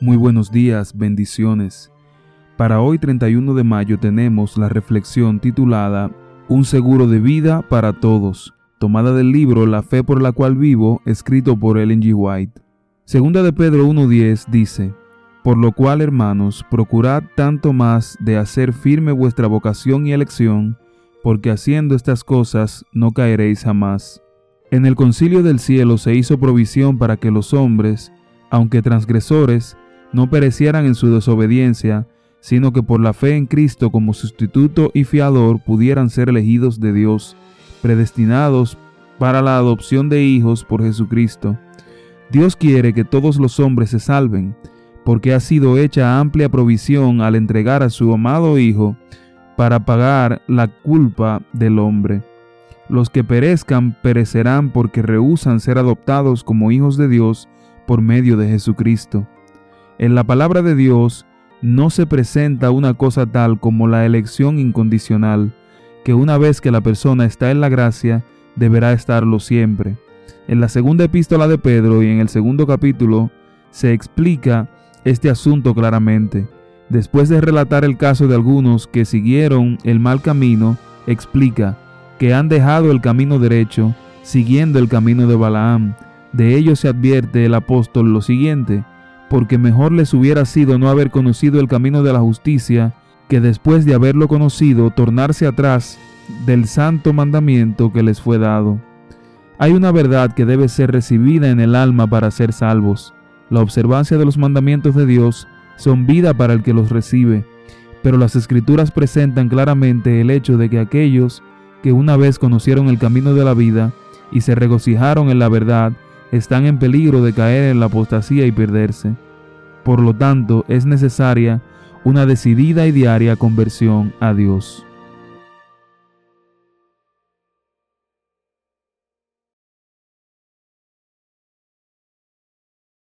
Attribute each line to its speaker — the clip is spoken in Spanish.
Speaker 1: Muy buenos días, bendiciones. Para hoy 31 de mayo tenemos la reflexión titulada Un seguro de vida para todos, tomada del libro La fe por la cual vivo, escrito por Ellen G. White. Segunda de Pedro 1.10 dice, Por lo cual, hermanos, procurad tanto más de hacer firme vuestra vocación y elección, porque haciendo estas cosas no caeréis jamás. En el concilio del cielo se hizo provisión para que los hombres, aunque transgresores, no perecieran en su desobediencia, sino que por la fe en Cristo como sustituto y fiador pudieran ser elegidos de Dios, predestinados para la adopción de hijos por Jesucristo. Dios quiere que todos los hombres se salven, porque ha sido hecha amplia provisión al entregar a su amado Hijo para pagar la culpa del hombre. Los que perezcan perecerán porque rehusan ser adoptados como hijos de Dios por medio de Jesucristo. En la palabra de Dios no se presenta una cosa tal como la elección incondicional, que una vez que la persona está en la gracia, deberá estarlo siempre. En la segunda epístola de Pedro y en el segundo capítulo se explica este asunto claramente. Después de relatar el caso de algunos que siguieron el mal camino, explica que han dejado el camino derecho, siguiendo el camino de Balaam. De ello se advierte el apóstol lo siguiente, porque mejor les hubiera sido no haber conocido el camino de la justicia, que después de haberlo conocido tornarse atrás del santo mandamiento que les fue dado. Hay una verdad que debe ser recibida en el alma para ser salvos. La observancia de los mandamientos de Dios son vida para el que los recibe, pero las escrituras presentan claramente el hecho de que aquellos que una vez conocieron el camino de la vida y se regocijaron en la verdad, están en peligro de caer en la apostasía y perderse. Por lo tanto, es necesaria una decidida y diaria conversión a Dios.